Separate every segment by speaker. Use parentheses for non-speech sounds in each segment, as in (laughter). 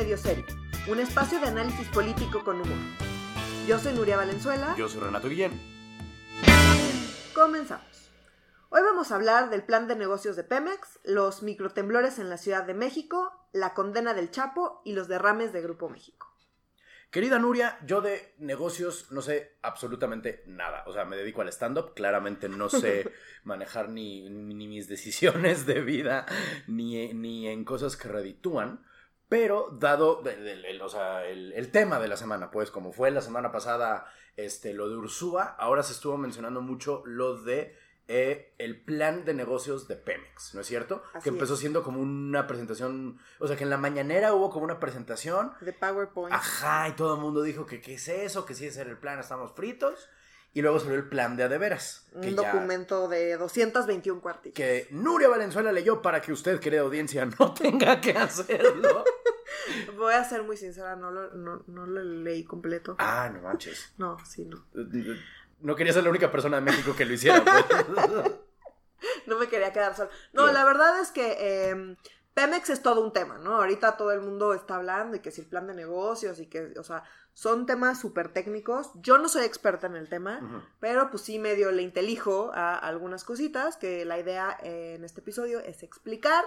Speaker 1: Medio Serio, un espacio de análisis político con humor. Yo soy Nuria Valenzuela.
Speaker 2: Yo soy Renato Guillén.
Speaker 1: Comenzamos. Hoy vamos a hablar del plan de negocios de Pemex, los microtemblores en la Ciudad de México, la condena del Chapo y los derrames de Grupo México.
Speaker 2: Querida Nuria, yo de negocios no sé absolutamente nada. O sea, me dedico al stand-up, claramente no sé (laughs) manejar ni, ni, mis decisiones de vida, ni, ni en cosas que reditúan. Pero dado el, o sea, el, tema de la semana, pues como fue la semana pasada este, lo de Ursúa, ahora se estuvo mencionando mucho lo de eh, el plan de negocios de Pemex, ¿no es cierto? que empezó siendo como una presentación, o sea, que en la mañanera hubo como una presentación.
Speaker 1: De PowerPoint.
Speaker 2: Ajá, y todo el mundo dijo que qué es eso, que sí es el plan, estamos fritos. Y luego salió el plan de adeveras.
Speaker 1: Un documento de 221 cuartillas.
Speaker 2: Que Nuria Valenzuela leyó para que usted, querida audiencia, (laughs) no tenga que hacerlo.
Speaker 1: Voy a ser muy sincera, no lo, no, no lo leí completo.
Speaker 2: Ah, no manches.
Speaker 1: No, sí, no.
Speaker 2: Eh, eh, no quería ser la única persona de México que lo hiciera. Pues. (laughs)
Speaker 1: no me quería quedar sola. No, la verdad es que em, Pemex es todo un tema, ¿no? Ahorita todo el mundo está hablando y que si el plan de negocios y que, o sea, son temas súper técnicos. Yo no soy experta en el tema, pero pues sí medio le intelijo a algunas cositas que la idea en este episodio es explicar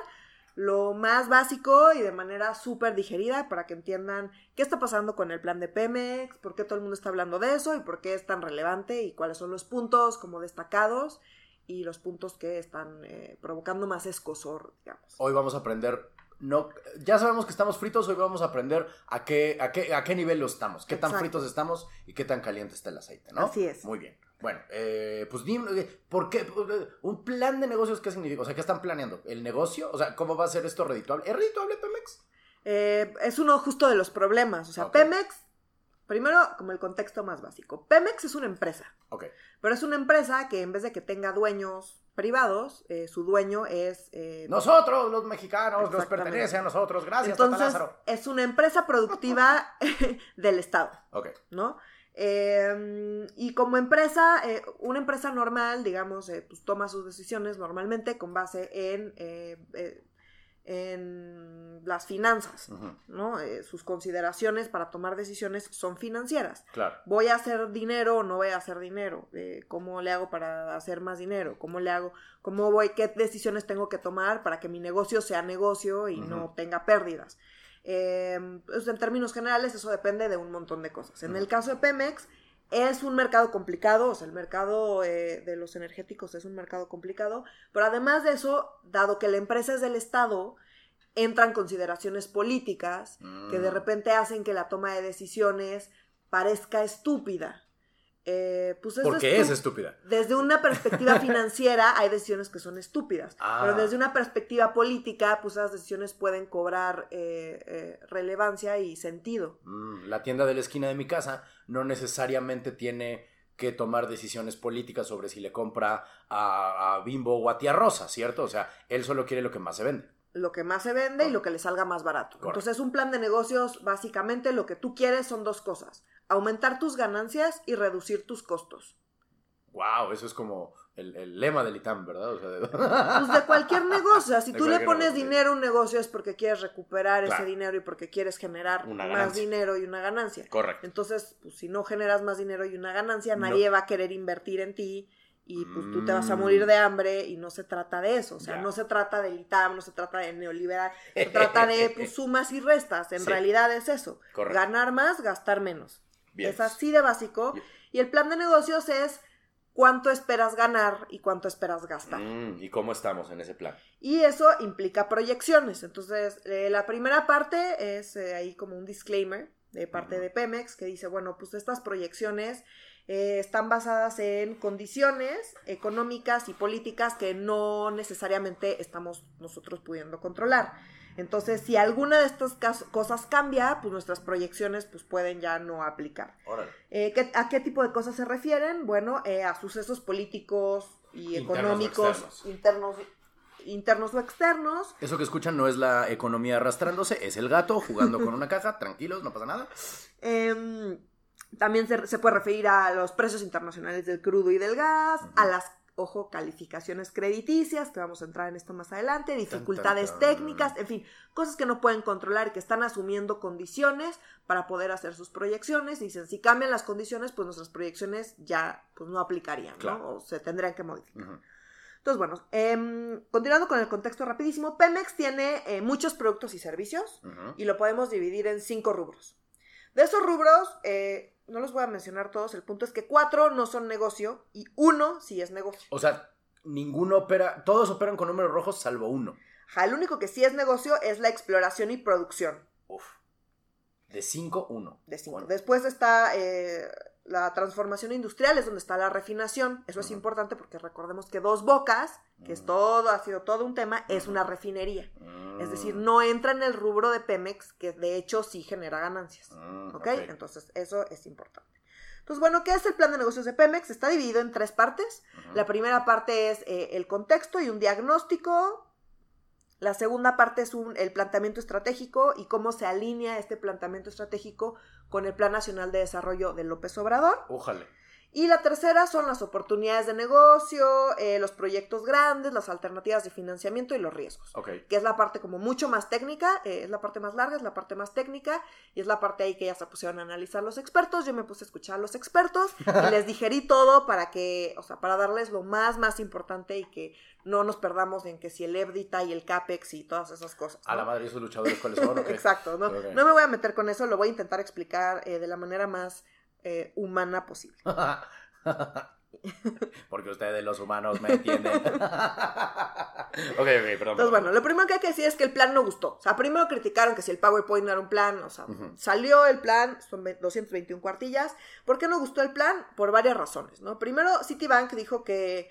Speaker 1: lo más básico y de manera súper digerida para que entiendan qué está pasando con el plan de Pemex, por qué todo el mundo está hablando de eso y por qué es tan relevante y cuáles son los puntos como destacados y los puntos que están eh, provocando más escosor, digamos.
Speaker 2: Hoy vamos a aprender, no, ya sabemos que estamos fritos, hoy vamos a aprender a qué, a qué, a qué nivel lo estamos, qué tan fritos estamos y qué tan caliente está el aceite, ¿no?
Speaker 1: Así es.
Speaker 2: Muy bien. Bueno, eh, pues dime, eh, ¿por qué? ¿Un plan de negocios qué significa? O sea, ¿qué están planeando? ¿El negocio? O sea, ¿cómo va a ser esto redituable? ¿Es redituable Pemex?
Speaker 1: Eh, es uno justo de los problemas. O sea, Pemex, primero, como el contexto más básico. Pemex es una empresa.
Speaker 2: Ok.
Speaker 1: Pero es una empresa que en vez de que tenga dueños privados, su dueño es...
Speaker 2: nosotros, los mexicanos, nos pertenece a nosotros. Gracias,
Speaker 1: Entonces, es una empresa productiva (laughs) del Estado.
Speaker 2: Ok.
Speaker 1: ¿No? Em, y como empresa, eh, una empresa normal, digamos, eh, pues toma sus decisiones normalmente con base en, eh, en las finanzas, ¿no? sus consideraciones para tomar decisiones son financieras.
Speaker 2: Claro.
Speaker 1: ¿Voy a hacer dinero o no voy a hacer dinero? ¿Cómo le hago para hacer más dinero? ¿Cómo le hago? ¿Cómo voy? ¿Qué decisiones tengo que tomar para que mi negocio sea negocio y no tenga pérdidas? Eh, en términos generales, eso depende de un montón de cosas. En el caso de Pemex, es un mercado complicado, o sea, el mercado eh, de los energéticos es un mercado complicado, pero además de eso, dado que la empresa es del Estado, entran consideraciones políticas que de mm. repente hacen que la toma de decisiones parezca estúpida. Eh, pues
Speaker 2: ¿Por qué es estúpida?
Speaker 1: Desde una perspectiva financiera hay decisiones que son estúpidas, (laughs) pero ah. desde una perspectiva política, pues esas decisiones pueden cobrar eh, eh, relevancia y sentido.
Speaker 2: Mm, la tienda de la esquina de mi casa no necesariamente tiene que tomar decisiones políticas sobre si le compra a, Bimbo o a Tía Rosa, ¿cierto? O sea, él solo quiere lo que más se vende
Speaker 1: lo que más se vende y lo que le salga más barato. Entonces, un plan de negocios, básicamente lo que tú quieres son dos cosas aumentar tus ganancias y reducir tus costos.
Speaker 2: Wow, eso es como el, lema del ITAM, ¿verdad? O sea,
Speaker 1: de... Pues de cualquier negocio. Si tú le pones dinero a un negocio es porque quieres recuperar ese dinero y porque quieres generar más dinero y una ganancia.
Speaker 2: Correcto.
Speaker 1: Entonces, pues, si no generas más dinero y una ganancia, nadie va a querer invertir en ti y pues tú te vas a morir de hambre y no se trata de eso, o sea, no se trata del ITAM, no se trata de neoliberal, se (laughs) trata de pues, sumas y restas, en realidad es eso, ganar más, gastar menos. Es así de básico. Y el plan de negocios es cuánto esperas ganar y cuánto esperas gastar.
Speaker 2: Mm, ¿Y cómo estamos en ese plan?
Speaker 1: Y eso implica proyecciones. Entonces, eh, la primera parte es eh, ahí como un disclaimer de parte de Pemex que dice, bueno, pues estas proyecciones eh, están basadas en condiciones económicas y políticas que no necesariamente estamos nosotros pudiendo controlar. Entonces, si alguna de estas cosas cambia, pues nuestras proyecciones pues, pueden ya no aplicar. Eh, ¿A qué tipo de cosas se refieren? Bueno, eh, a sucesos políticos y económicos internos, internos o externos.
Speaker 2: Eso que escuchan no es la economía arrastrándose, es el gato jugando con una caja, tranquilos, no pasa nada.
Speaker 1: Em, también se, puede referir a los precios internacionales del crudo y del gas, a las ojo, calificaciones crediticias, que vamos a entrar en esto más adelante, dificultades
Speaker 2: tan, tan.
Speaker 1: técnicas, en fin, cosas que no pueden controlar y que están asumiendo condiciones para poder hacer sus proyecciones. Dicen, si cambian las condiciones, pues nuestras proyecciones ya pues, no aplicarían, ¿no? O se tendrían que modificar. Entonces, bueno, em, continuando con el contexto rapidísimo, Pemex tiene eh, muchos productos y servicios y lo podemos dividir en cinco rubros. De esos rubros, eh, no los voy a mencionar todos, el punto es que cuatro no son negocio y uno sí es negocio.
Speaker 2: O sea, ninguno opera, todos operan con números rojos salvo uno.
Speaker 1: Ajá, el único que sí es negocio es la exploración y producción
Speaker 2: Uf. De cinco, uno.
Speaker 1: de cinco.
Speaker 2: Bueno,
Speaker 1: Después está eh, la transformación industrial, es donde está la refinación. Eso es importante porque recordemos que Dos Bocas, que es
Speaker 2: Ujú.
Speaker 1: todo, ha sido todo un tema, es una refinería. Es decir,
Speaker 2: mm,
Speaker 1: no entra en el rubro de Pemex, que de hecho sí genera ganancias.
Speaker 2: mm,
Speaker 1: ¿Ok? Entonces, eso es importante. Entonces, bueno, ¿qué es el plan de negocios de Pemex? Está dividido en tres partes. La primera parte es eh, el contexto y un diagnóstico. La segunda parte es un- el planteamiento estratégico y cómo se alinea este planteamiento estratégico con el Plan Nacional de Desarrollo de López Obrador.
Speaker 2: Ójale.
Speaker 1: Y la tercera son las oportunidades de negocio, eh, los proyectos grandes, las alternativas de financiamiento y los riesgos
Speaker 2: Ok.
Speaker 1: que es la parte como mucho más técnica, eh, es la parte más larga, es la parte más técnica, y es la parte ahí que ya se pusieron a analizar los expertos, yo me puse a escuchar a los expertos y les digerí (laughs) todo para que, o sea, para darles lo más, más importante y que no nos perdamos en que si el EBITDA y el CAPEX y todas esas cosas.
Speaker 2: A la madre, esos luchadores, ¿cuáles son? Ok. (laughs)
Speaker 1: Exacto, no, no me voy a meter con eso, lo voy a intentar explicar eh, de la manera más eh, humana posible. (laughs)
Speaker 2: Porque ustedes los humanos me entienden. (laughs) ok, ok, perdón.
Speaker 1: Entonces, bueno, lo primero que hay que decir es que el plan no gustó. O sea, primero criticaron que si el PowerPoint no era un plan, o sea, salió el plan, son ve- 221 cuartillas. ¿Por qué no gustó el plan? Por varias razones, ¿no? Primero, Citibank dijo que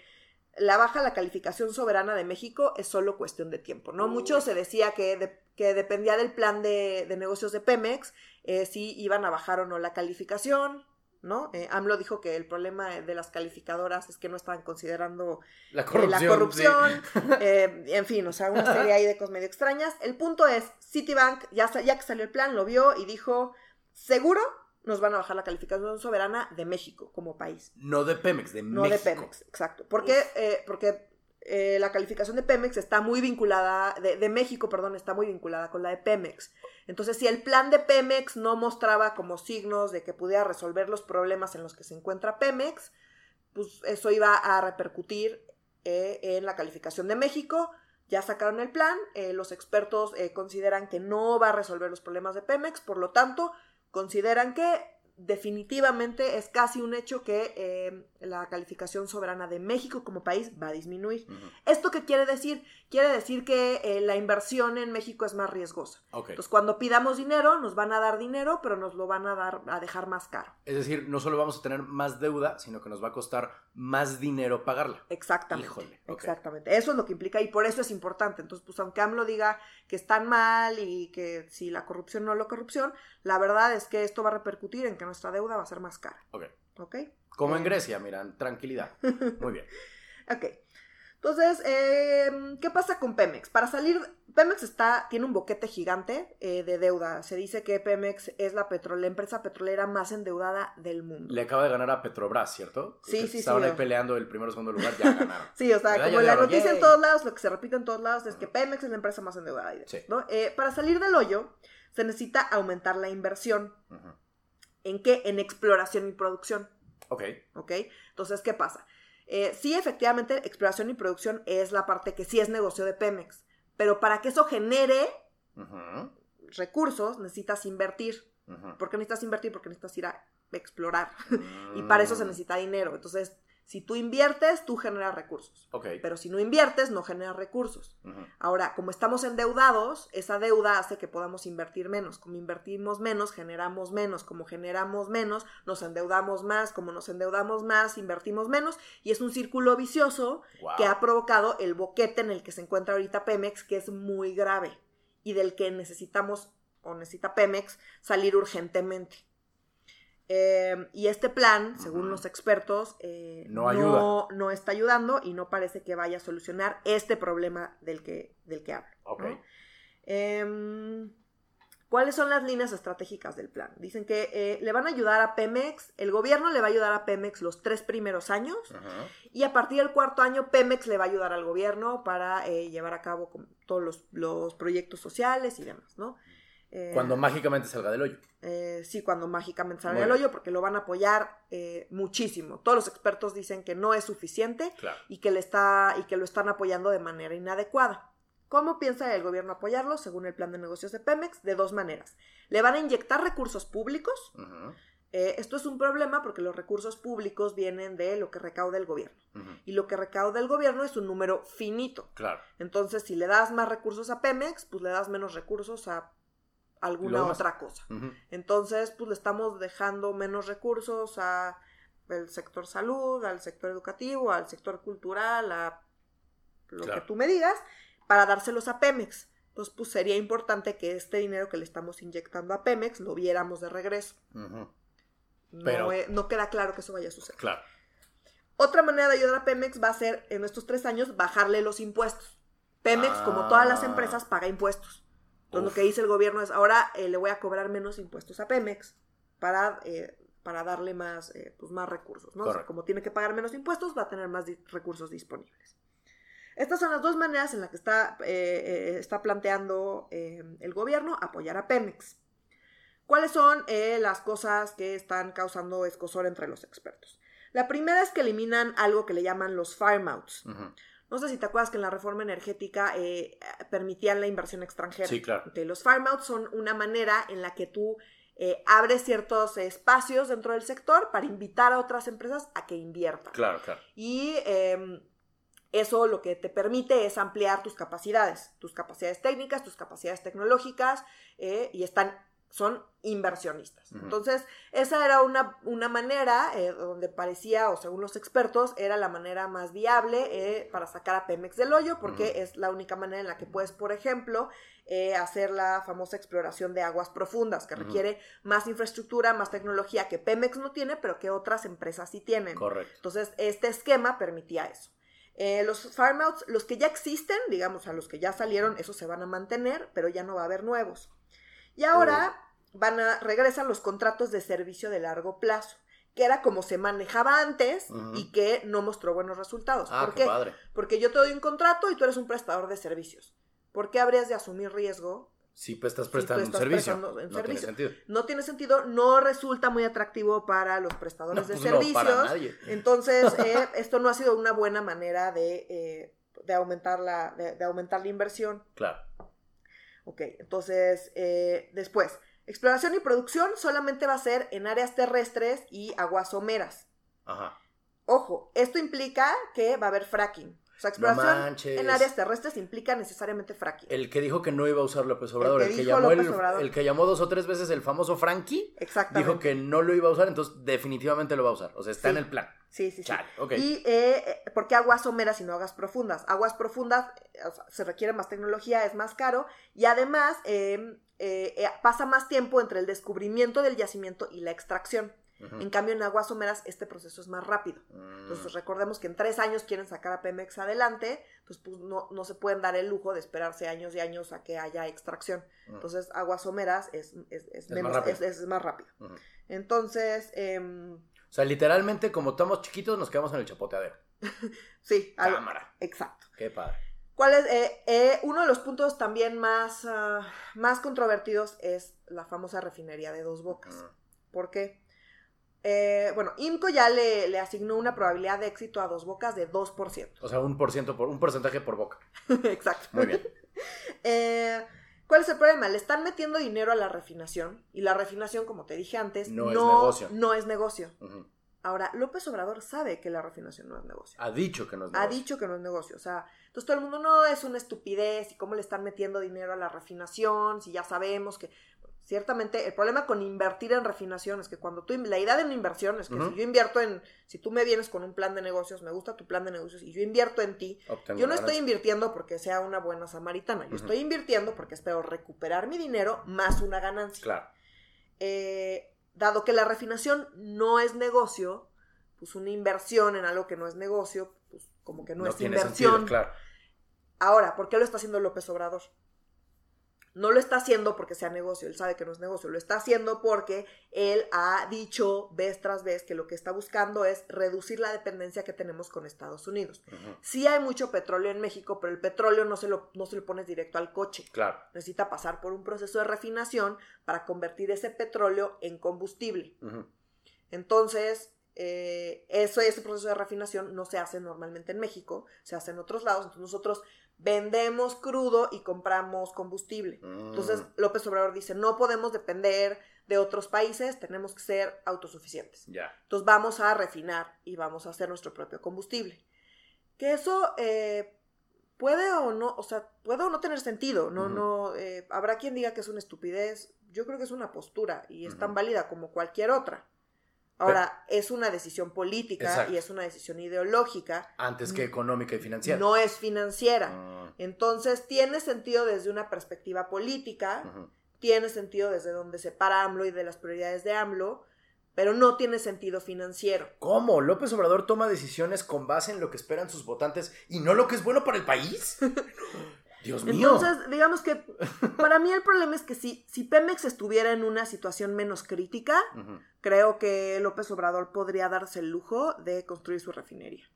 Speaker 1: la baja la calificación soberana de México es solo cuestión de tiempo, ¿no?
Speaker 2: Uy.
Speaker 1: Mucho se decía que, de- que dependía del plan de, de negocios de Pemex, eh, si iban a bajar o no la calificación, ¿no? Eh, AMLO dijo que el problema de las calificadoras es que no estaban considerando
Speaker 2: La
Speaker 1: eh,
Speaker 2: corrupción. sí. (laughs)
Speaker 1: eh, en fin, o sea, una serie ahí de cosas medio extrañas. El punto es, Citibank, ya, ya que salió el plan, lo vio y dijo, seguro nos van a bajar la calificación soberana de México como país,
Speaker 2: No de Pemex, de
Speaker 1: no
Speaker 2: México.
Speaker 1: de Pemex, exacto. Porque, porque eh, la calificación de Pemex está muy vinculada, de, México, perdón, está muy vinculada con la de Pemex. Entonces, si el plan de Pemex no mostraba como signos de que pudiera resolver los problemas en los que se encuentra Pemex, pues eso iba a repercutir eh, en la calificación de México. Ya sacaron el plan, eh, los expertos consideran que no va a resolver los problemas de Pemex, por lo tanto, consideran que definitivamente es casi un hecho que eh, la calificación soberana de México como país va a disminuir. ¿Esto qué quiere decir? Quiere decir que eh, la inversión en México es más riesgosa. Entonces, cuando pidamos dinero, nos van a dar dinero, pero nos lo van a dar a dejar más caro.
Speaker 2: Es decir, no solo vamos a tener más deuda, sino que nos va a costar más dinero pagarla.
Speaker 1: Exactamente.
Speaker 2: Híjole.
Speaker 1: Exactamente. Eso es lo que implica y por eso es importante. Entonces, pues aunque AMLO diga que están mal y que si la corrupción no la corrupción, la verdad es que esto va a repercutir en que nuestra deuda va a ser más cara.
Speaker 2: Ok.
Speaker 1: ¿Ok?
Speaker 2: Como en. Grecia, miran, tranquilidad. (laughs) Muy bien.
Speaker 1: Ok. Entonces, eh, ¿qué pasa con Pemex? Para salir, Pemex está, tiene un boquete gigante eh, de deuda. Se dice que Pemex es la, petro- la empresa petrolera más endeudada del mundo.
Speaker 2: Le acaba de ganar a Petrobras, ¿cierto?
Speaker 1: Sí,
Speaker 2: Que
Speaker 1: sí,
Speaker 2: Estaban
Speaker 1: sí.
Speaker 2: ahí peleando el primero o segundo lugar, ya ganaron. (laughs)
Speaker 1: Sí, o sea, como la
Speaker 2: ganaron,
Speaker 1: noticia en todos lados, lo que se repite en todos lados es que Pemex es la empresa más endeudada.
Speaker 2: Sí.
Speaker 1: ¿no? Eh, para salir del hoyo, se necesita aumentar la inversión. ¿En qué? En exploración y producción.
Speaker 2: Ok.
Speaker 1: ¿Ok? Entonces, ¿qué pasa? Eh, sí, efectivamente, exploración y producción es la parte que sí es negocio de Pemex. Pero para que eso genere recursos, necesitas invertir.
Speaker 2: Ujú.
Speaker 1: ¿Por qué necesitas invertir? Porque necesitas ir a explorar. (laughs) y para eso se
Speaker 2: Mm.
Speaker 1: necesita dinero. Entonces, si tú inviertes, tú generas recursos. Pero si no inviertes, no generas recursos. Ahora, como estamos endeudados, esa deuda hace que podamos invertir menos. Como invertimos menos, generamos menos. Como generamos menos, nos endeudamos más. Como nos endeudamos más, invertimos menos. Y es un círculo vicioso
Speaker 2: Wow.
Speaker 1: que ha provocado el boquete en el que se encuentra ahorita Pemex, que es muy grave y del que necesitamos, o necesita Pemex, salir urgentemente. Eh, y este plan, según los expertos, eh,
Speaker 2: No ayuda.
Speaker 1: no, no está ayudando y no parece que vaya a solucionar este problema del que, del que hablo. Em, ¿Cuáles son las líneas estratégicas del plan? Dicen que eh, le van a ayudar a Pemex, el gobierno le va a ayudar a Pemex los tres primeros años y a partir del cuarto año Pemex le va a ayudar al gobierno para eh, llevar a cabo todos los, proyectos sociales y demás, ¿no?
Speaker 2: Eh, cuando mágicamente salga del hoyo.
Speaker 1: sí, cuando mágicamente salga del hoyo, porque lo van a apoyar muchísimo. Todos los expertos dicen que no es suficiente y, que le está, y que lo están apoyando de manera inadecuada. ¿Cómo piensa el gobierno apoyarlo? Según el plan de negocios de Pemex, de dos maneras. Le van a inyectar recursos públicos. Eh, esto es un problema porque los recursos públicos vienen de lo que recauda el gobierno. Y lo que recauda el gobierno es un número finito.
Speaker 2: Claro.
Speaker 1: Entonces, si le das más recursos a Pemex, pues le das menos recursos a alguna otra cosa. Entonces, pues le estamos dejando menos recursos a el sector salud, al sector educativo, al sector cultural, a lo que tú me digas para dárselos a Pemex. Entonces, pues sería importante que este dinero que le estamos inyectando a Pemex lo viéramos de regreso. no, queda claro que eso vaya a suceder.
Speaker 2: Claro.
Speaker 1: Otra manera de ayudar a Pemex va a ser en estos tres años bajarle los impuestos. Pemex, como todas las ah. empresas, paga impuestos. Entonces, lo que dice el gobierno es, ahora eh, le voy a cobrar menos impuestos a Pemex para, eh, para darle más, eh, pues más recursos. ¿no? como tiene que pagar menos impuestos, va a tener más recursos disponibles. Estas son las dos maneras en las que está, está planteando el gobierno apoyar a Pemex. ¿Cuáles son las cosas que están causando escosor entre los expertos? La primera es que eliminan algo que le llaman los farmouts. No sé si te acuerdas que en la reforma energética permitían la inversión extranjera.
Speaker 2: Sí, claro.
Speaker 1: los farmouts son una manera en la que tú abres ciertos espacios dentro del sector para invitar a otras empresas a que inviertan.
Speaker 2: Claro, claro.
Speaker 1: Y em, eso lo que te permite es ampliar tus capacidades, tus capacidades técnicas, tus capacidades tecnológicas, eh, y están, son inversionistas. Entonces, esa era una, una manera eh, donde parecía, o según los expertos, era la manera más viable eh, para sacar a Pemex del hoyo, porque es la única manera en la que puedes, por ejemplo, hacer la famosa exploración de aguas profundas, que requiere más infraestructura, más tecnología que Pemex no tiene, pero que otras empresas sí tienen.
Speaker 2: Correcto.
Speaker 1: Entonces, este esquema permitía eso. Eh, los farmouts, los que ya existen, digamos, a los que ya salieron, esos se van a mantener, pero ya no va a haber nuevos. Y ahora van a, regresan los contratos de servicio de largo plazo, que era como se manejaba antes y que no mostró buenos resultados.
Speaker 2: Ah, ¿Por qué? Padre.
Speaker 1: Porque yo te doy un contrato y tú eres un prestador de servicios. ¿Por qué habrías de asumir riesgo
Speaker 2: Sí, pues estás prestando un servicio.
Speaker 1: no tiene sentido. No tiene sentido, no resulta muy atractivo para los prestadores (laughs) de pues servicios. No, para nadie. Entonces, (laughs) eh, esto no ha sido una buena manera de, eh, de aumentar, la, de, aumentar la inversión.
Speaker 2: Claro.
Speaker 1: Ok, entonces, eh, después, exploración y producción solamente va a ser en áreas terrestres y aguas someras.
Speaker 2: Ajá.
Speaker 1: Ojo, esto implica que va a haber fracking sea, exploración en áreas terrestres implica necesariamente fracking.
Speaker 2: El que dijo que no iba a usar López Obrador, el que, llamó, el, que llamó dos o tres veces el famoso Frankie, dijo que no lo iba a usar, entonces definitivamente lo va a usar. O sea, está en el plan.
Speaker 1: Sí, sí, sí. Y eh, ¿por qué aguas someras y no aguas profundas? Aguas profundas se requiere más tecnología, es más caro y además em, eh, eh, pasa más tiempo entre el descubrimiento del yacimiento y la extracción. En cambio, en aguas someras este proceso es más rápido. Entonces, mm. recordemos que en tres años quieren sacar a Pemex adelante, pues, pues no, no, se pueden dar el lujo de esperarse años y años a que haya extracción. Entonces, aguas someras es, es, es, menos, más rápido. Es, más rápido. Entonces... Em,
Speaker 2: o sea, literalmente, como estamos chiquitos, nos quedamos en el chapoteadero. (laughs)
Speaker 1: sí.
Speaker 2: Cámara.
Speaker 1: exacto.
Speaker 2: Qué padre.
Speaker 1: ¿Cuál es? Eh, eh, uno de los puntos también más, ah, más controvertidos es la famosa refinería de dos bocas. ¿Por qué? Eh, bueno, IMCO ya le, asignó una probabilidad de éxito a dos bocas de 2%.
Speaker 2: O sea, un, por ciento por, un porcentaje por boca. (laughs)
Speaker 1: Exacto.
Speaker 2: Muy bien. (laughs)
Speaker 1: Eh, ¿Cuál es el problema? Le están metiendo dinero a la refinación y la refinación, como te dije antes, no, es negocio. No es negocio. Ahora, López Obrador sabe que la refinación no es negocio.
Speaker 2: Ha dicho que no es negocio.
Speaker 1: Ha dicho que no es negocio. O sea, entonces todo el mundo no es una estupidez y cómo le están metiendo dinero a la refinación, si ya sabemos que ciertamente el problema con invertir en refinación es que cuando tú, la idea de una inversión es que si yo invierto en, si tú me vienes con un plan de negocios, me gusta tu plan de negocios y yo invierto en ti, yo no estoy invirtiendo porque sea una buena samaritana, yo estoy invirtiendo porque espero recuperar mi dinero más una ganancia.
Speaker 2: Claro.
Speaker 1: Eh, dado que la refinación no es negocio, pues una inversión en algo que no es negocio, pues como que no, es inversión.
Speaker 2: claro.
Speaker 1: Ahora, ¿por qué lo está haciendo López Obrador? No lo está haciendo porque sea negocio, él sabe que no es negocio, lo está haciendo porque él ha dicho vez tras vez que lo que está buscando es reducir la dependencia que tenemos con Estados Unidos. Sí hay mucho petróleo en México, pero el petróleo no se lo, no se lo pones directo al coche.
Speaker 2: Claro.
Speaker 1: Necesita pasar por un proceso de refinación para convertir ese petróleo en combustible. Entonces, eh, eso, ese proceso de refinación no se hace normalmente en México, se hace en otros lados. Entonces nosotros vendemos crudo y compramos combustible. Entonces
Speaker 2: Mm.
Speaker 1: López Obrador dice, no podemos depender de otros países, tenemos que ser autosuficientes. Entonces vamos a refinar y vamos a hacer nuestro propio combustible. Que eso eh, puede o no, o sea, puede o no tener sentido. No, no, eh, habrá quien diga que es una estupidez. Yo creo que es una postura y es tan válida como cualquier otra. Ahora, es una decisión política
Speaker 2: Exacto.
Speaker 1: y es una decisión ideológica,
Speaker 2: Antes que económica y financiera.
Speaker 1: no es financiera.
Speaker 2: Ah,
Speaker 1: Entonces, tiene sentido desde una perspectiva política, tiene sentido desde donde se para AMLO y de las prioridades de AMLO, pero no tiene sentido financiero.
Speaker 2: ¿Cómo? ¿López Obrador toma decisiones con base en lo que esperan sus votantes y no lo que es bueno para el país? (laughs) Dios mío.
Speaker 1: Entonces, digamos que para mí el problema es que si, si Pemex estuviera en una situación menos crítica, creo que López Obrador podría darse el lujo de construir su refinería.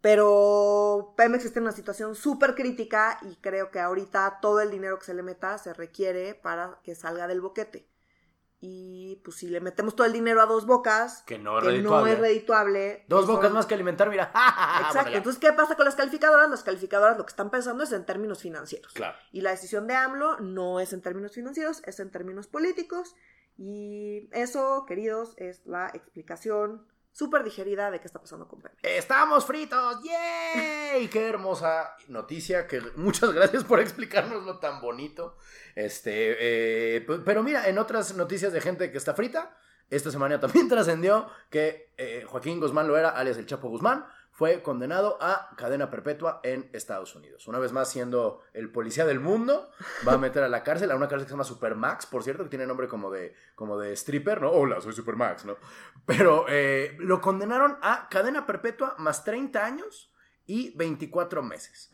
Speaker 1: Pero Pemex está en una situación súper crítica y creo que ahorita todo el dinero que se le meta se requiere para que salga del boquete. Y pues si le metemos todo el dinero a dos bocas,
Speaker 2: Que no es
Speaker 1: que no
Speaker 2: redituable.
Speaker 1: es redituable.
Speaker 2: Dos
Speaker 1: pues,
Speaker 2: bocas más que alimentar, mira. (laughs)
Speaker 1: Exacto.
Speaker 2: Bueno, ya.
Speaker 1: Entonces, ¿qué pasa con las calificadoras? Las calificadoras lo que están pensando es en términos financieros.
Speaker 2: Claro.
Speaker 1: Y la decisión de AMLO no es en términos financieros, es en términos políticos. Y eso, queridos, es la explicación súper digerida de qué está pasando con Pemex.
Speaker 2: ¡Estamos fritos! ¡Yay! ¡Qué hermosa noticia! Que muchas gracias por explicárnoslo tan bonito. Este, eh, pero mira, en otras noticias de gente que está frita, esta semana también (laughs) trascendió que eh, Joaquín Guzmán Loera, alias el Chapo Guzmán, fue condenado a cadena perpetua en Estados Unidos. Una vez más, siendo el policía del mundo, va a meter a la cárcel, a una cárcel que se llama Supermax, por cierto, que tiene nombre como de, como de stripper, ¿no? Hola, soy Supermax, ¿no? Pero eh, lo condenaron a cadena perpetua más 30 años y 24 meses.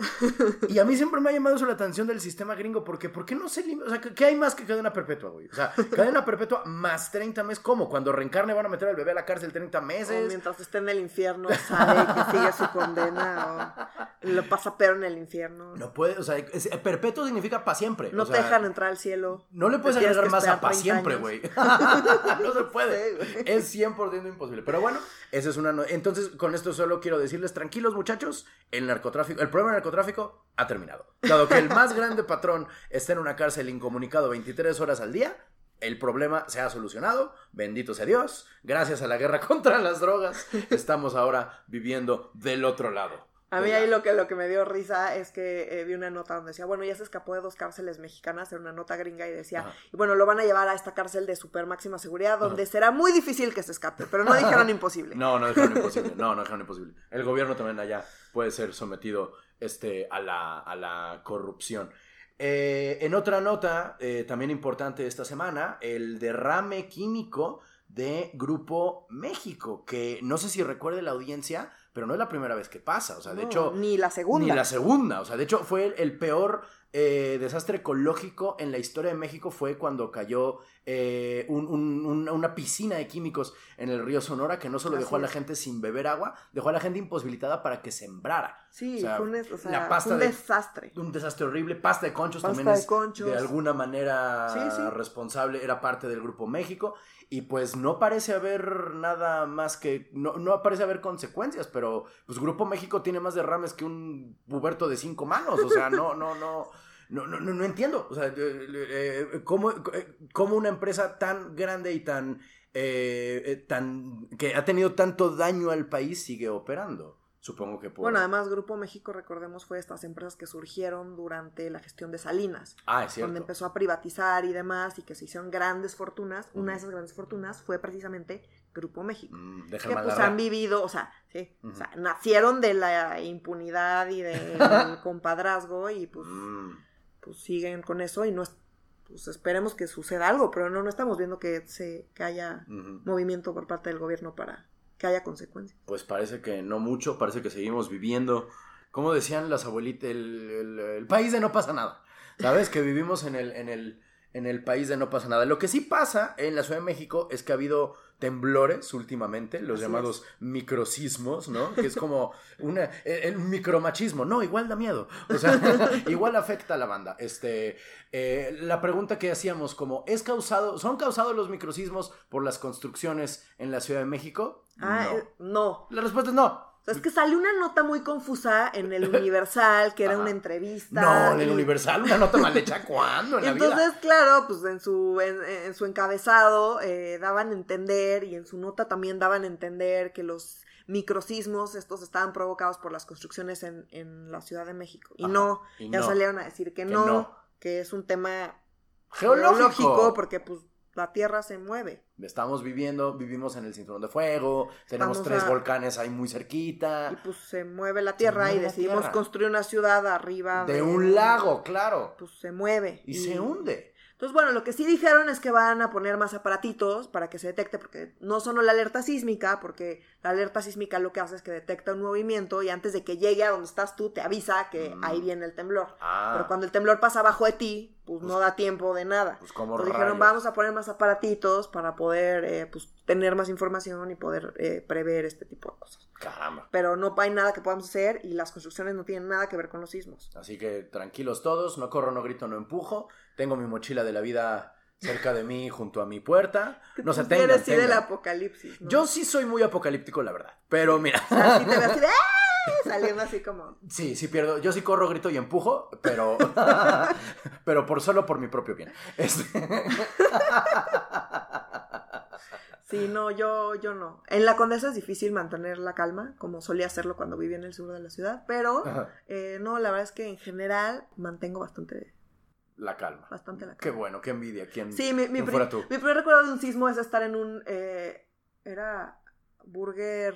Speaker 2: Y a mí siempre me ha llamado eso la atención del sistema gringo, porque ¿por qué no se limita? O sea, ¿qué- ¿qué hay más que cadena perpetua, güey? O sea, cadena perpetua más 30 meses, ¿cómo? Cuando reencarne van a meter al bebé a la cárcel 30
Speaker 1: O
Speaker 2: meses.
Speaker 1: mientras esté en el infierno, sabe que sigue su condena o lo pasa peor en el infierno.
Speaker 2: No puede, o sea, es- perpetuo significa para siempre.
Speaker 1: No
Speaker 2: o
Speaker 1: te dejan entrar al cielo.
Speaker 2: No le puedes agregar más a para
Speaker 1: 30
Speaker 2: siempre, güey. (laughs) no se (laughs) puede.
Speaker 1: Sí.
Speaker 2: Es 100% imposible. Pero bueno, esa es una. no- Entonces, con esto solo quiero decirles, tranquilos, muchachos, el narcotráfico, el problema del narcotráfico ha terminado. Dado que el más (laughs) grande patrón está en una cárcel incomunicado 23 horas al día. El problema se ha solucionado, bendito sea Dios, gracias a la guerra (laughs) contra las drogas, estamos ahora viviendo del otro lado.
Speaker 1: A mí ahí lo que, lo que me dio risa es que eh, vi una nota donde decía, bueno, ya se escapó de dos cárceles mexicanas, era una nota gringa y decía,
Speaker 2: Ajá.
Speaker 1: y bueno, lo van a llevar a esta cárcel de super máxima seguridad donde será muy difícil que se escape, pero no dijeron (laughs) imposible.
Speaker 2: No, no dejaron (laughs) imposible. No, no dejaron imposible. El gobierno también allá puede ser sometido este, a, la, a la corrupción. Eh, en otra nota, eh, también importante esta semana, el derrame químico de Grupo México, que no sé si recuerde la audiencia, pero no es la primera vez que pasa. O sea, de hecho,
Speaker 1: ni la segunda.
Speaker 2: ni la segunda. O sea, de hecho, fue el, el peor eh, desastre ecológico en la historia de México fue cuando cayó eh, un- un- un- una piscina de químicos en el río Sonora que no solo
Speaker 1: Así
Speaker 2: dejó a la gente sin beber agua, dejó a la gente imposibilitada para que sembrara.
Speaker 1: Sí,
Speaker 2: O sea,
Speaker 1: fue un, o sea,
Speaker 2: la pasta
Speaker 1: fue un
Speaker 2: de-
Speaker 1: desastre.
Speaker 2: Un desastre horrible. Pasta de conchos
Speaker 1: Pasta
Speaker 2: también
Speaker 1: de
Speaker 2: es
Speaker 1: conchos.
Speaker 2: de alguna manera
Speaker 1: Sí, sí.
Speaker 2: responsable, era parte del Grupo México. Y pues no parece haber nada más que. No, no parece haber consecuencias, pero pues Grupo México tiene más derrames que un puberto de cinco manos. O sea, no, no, no. (laughs) No, no, no, no entiendo. O sea, eh, eh, ¿cómo, eh, cómo una empresa tan grande y tan, eh, tan. que ha tenido tanto daño al país sigue operando? Supongo que por.
Speaker 1: Bueno, además Grupo México, recordemos, fue estas empresas que surgieron durante la gestión de Salinas,
Speaker 2: ah, es cierto.
Speaker 1: donde empezó a privatizar y demás y que se hicieron grandes fortunas. Una de esas grandes fortunas fue precisamente Grupo México.
Speaker 2: Mm,
Speaker 1: que pues han vivido, o sea, sí, o sea, nacieron de la impunidad y del (laughs) compadrazgo y pues,
Speaker 2: Mm.
Speaker 1: Pues siguen con eso y no es, pues esperemos que suceda algo, pero no, no estamos viendo que se que haya movimiento por parte del gobierno para que haya consecuencias.
Speaker 2: Pues parece que no mucho, parece que seguimos viviendo, como decían las abuelitas, el, el- el país de no pasa nada. ¿sabes? Que vivimos en el, en el, en el país de no pasa nada. Lo que sí pasa en la Ciudad de México es que ha habido temblores últimamente, los llamados microsismos, ¿no? Que es como una, el micromachismo, no, igual da miedo, o sea, (laughs) igual afecta a la banda. Este, eh, la pregunta que hacíamos como, ¿es causado, son causados los microsismos por las construcciones en la Ciudad de México?
Speaker 1: Ah,
Speaker 2: no.
Speaker 1: eh, no.
Speaker 2: La respuesta es no.
Speaker 1: O sea, es que salió una nota muy confusa en el (laughs) Universal, que era una entrevista.
Speaker 2: No, en el Universal, una nota mal hecha, ¿cuándo en
Speaker 1: Y
Speaker 2: la
Speaker 1: entonces,
Speaker 2: vida?
Speaker 1: claro, pues en su, en, en su encabezado eh, daban a entender y en su nota también daban a entender que los microsismos estos estaban provocados por las construcciones en, en la Ciudad de México. Y
Speaker 2: Ajá,
Speaker 1: no,
Speaker 2: y
Speaker 1: ya
Speaker 2: no.
Speaker 1: salieron a decir que,
Speaker 2: Que
Speaker 1: no,
Speaker 2: no.
Speaker 1: que es un tema
Speaker 2: Geológico.
Speaker 1: geológico, porque pues la Tierra se mueve.
Speaker 2: Estamos viviendo, vivimos en el cinturón de fuego, tenemos
Speaker 1: Vamos
Speaker 2: tres
Speaker 1: a-
Speaker 2: volcanes ahí muy cerquita.
Speaker 1: Y pues se mueve la Tierra
Speaker 2: mueve
Speaker 1: y decidimos
Speaker 2: Tierra.
Speaker 1: construir una ciudad arriba
Speaker 2: De un lago, claro.
Speaker 1: Pues se mueve.
Speaker 2: Y se hunde.
Speaker 1: Entonces, bueno, lo que sí dijeron es que van a poner más aparatitos para que se detecte, porque no solo la alerta sísmica, porque la alerta sísmica lo que hace es que detecta un movimiento y antes de que llegue a donde estás tú, te avisa que
Speaker 2: Mm.
Speaker 1: ahí viene el temblor.
Speaker 2: Ah,
Speaker 1: Pero cuando el temblor pasa abajo de ti, pues, no da tiempo de nada.
Speaker 2: pues como
Speaker 1: Entonces dijeron, vamos a poner más aparatitos para poder eh, pues, tener más información y poder eh, prever este tipo de cosas.
Speaker 2: Caramba.
Speaker 1: Pero no hay nada que podamos hacer y las construcciones no tienen nada que ver con los sismos.
Speaker 2: Así que tranquilos todos, no corro, no grito, no empujo. Tengo mi mochila de la vida cerca de mí, junto a mi puerta. No se
Speaker 1: Tú
Speaker 2: tengan,
Speaker 1: eres del apocalipsis. ¿no?
Speaker 2: Yo sí soy muy apocalíptico, la verdad. Pero mira,
Speaker 1: Así te ves así de ¡ay! (laughs) saliendo así como.
Speaker 2: sí, sí pierdo. Yo sí corro, grito y empujo, pero, (laughs) pero por solo por mi propio bien. Este-
Speaker 1: Sí, no, yo, yo no. En la Condesa es difícil mantener la calma, como solía hacerlo cuando vivía en el sur de la ciudad, pero eh, no, la verdad es que en general mantengo bastante,
Speaker 2: La calma.
Speaker 1: bastante la
Speaker 2: Qué
Speaker 1: calma.
Speaker 2: bueno, qué envidia. ¿Quién,
Speaker 1: Sí, mi, mi,
Speaker 2: quién
Speaker 1: pri-
Speaker 2: fuera tú?
Speaker 1: mi primer recuerdo de un sismo es estar en un, eh, era burger,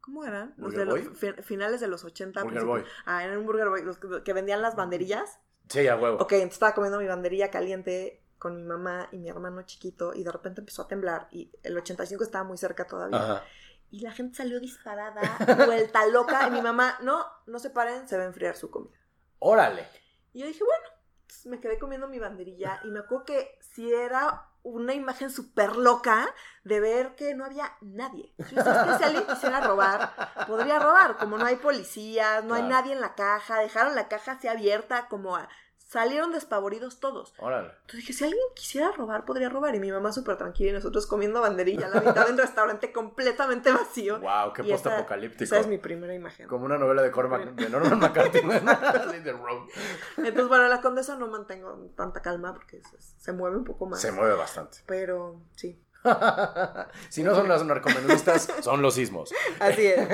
Speaker 1: ¿cómo eran? Los
Speaker 2: ¿Burger
Speaker 1: de
Speaker 2: Boy?
Speaker 1: finales de los 80.
Speaker 2: Burger
Speaker 1: principios. Ah, eran un Burger Boy, los que, que vendían las banderillas.
Speaker 2: Sí, a huevo.
Speaker 1: Ok, entonces estaba comiendo mi banderilla caliente con mi mamá y mi hermano chiquito y de repente empezó a temblar y el 85 estaba muy cerca todavía.
Speaker 2: Ajá.
Speaker 1: Y la gente salió disparada, (laughs) vuelta loca. Y mi mamá, no, no se paren, se va a enfriar su comida.
Speaker 2: Órale.
Speaker 1: Y yo dije, bueno, Entonces me quedé comiendo mi banderilla y me acuerdo que si era una imagen súper loca de ver que no había nadie. Yo decía, es que si alguien quisiera robar, podría robar. Como no hay policías, no hay nadie en la caja, dejaron la caja así abierta, como a- salieron despavoridos todos.
Speaker 2: Órale.
Speaker 1: Entonces dije, si alguien quisiera robar, podría robar. Y mi mamá súper tranquila y nosotros comiendo banderilla a la mitad de un restaurante completamente vacío.
Speaker 2: Wow, qué
Speaker 1: Y esa-
Speaker 2: post-apocalíptico.
Speaker 1: Esa es mi primera imagen.
Speaker 2: Como una novela de, Cormac, de Norman McCarthy. (laughs) (laughs)
Speaker 1: Entonces, bueno, la condesa no mantengo tanta calma porque se, se mueve un poco más.
Speaker 2: Se mueve bastante.
Speaker 1: Pero sí. (laughs)
Speaker 2: si no son las narcomenudistas, son los sismos.
Speaker 1: Así es.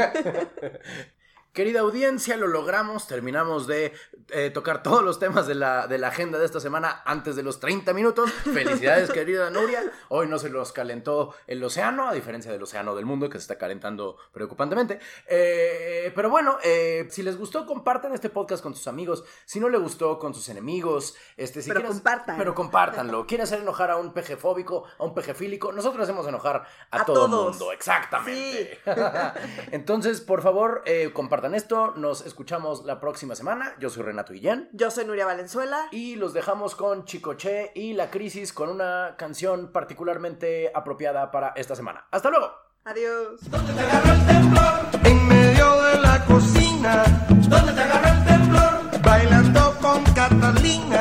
Speaker 2: Querida audiencia, lo logramos. Terminamos de eh, tocar (laughs) todos los temas de la, de la agenda de esta semana antes de los 30 minutos. Felicidades, (laughs) querida Nuria. Hoy no se los calentó el océano, a diferencia del océano del mundo que se está calentando preocupantemente. Eh, pero bueno, eh, si les gustó, compartan este podcast con sus amigos. Si no les gustó, con sus enemigos. Este, si
Speaker 1: Pero
Speaker 2: quieres-
Speaker 1: compartan.
Speaker 2: Pero compártanlo. ¿Quiere hacer enojar a un pejefóbico, a un pejefílico? Nosotros hacemos enojar a,
Speaker 1: A
Speaker 2: todo
Speaker 1: todos.
Speaker 2: mundo. Exactamente. (laughs) Entonces, por favor, eh, compartan esto. Nos escuchamos la próxima semana. Yo soy Renato Guillén.
Speaker 1: Yo soy Nuria Valenzuela.
Speaker 2: Y los dejamos con Chicoche y La Crisis con una canción particularmente apropiada para esta semana. ¡Hasta luego!
Speaker 1: Adiós. ¿Dónde te agarró el temblor?
Speaker 3: En medio de la cocina. ¿Dónde te agarró el temblor? Bailando con Catalina.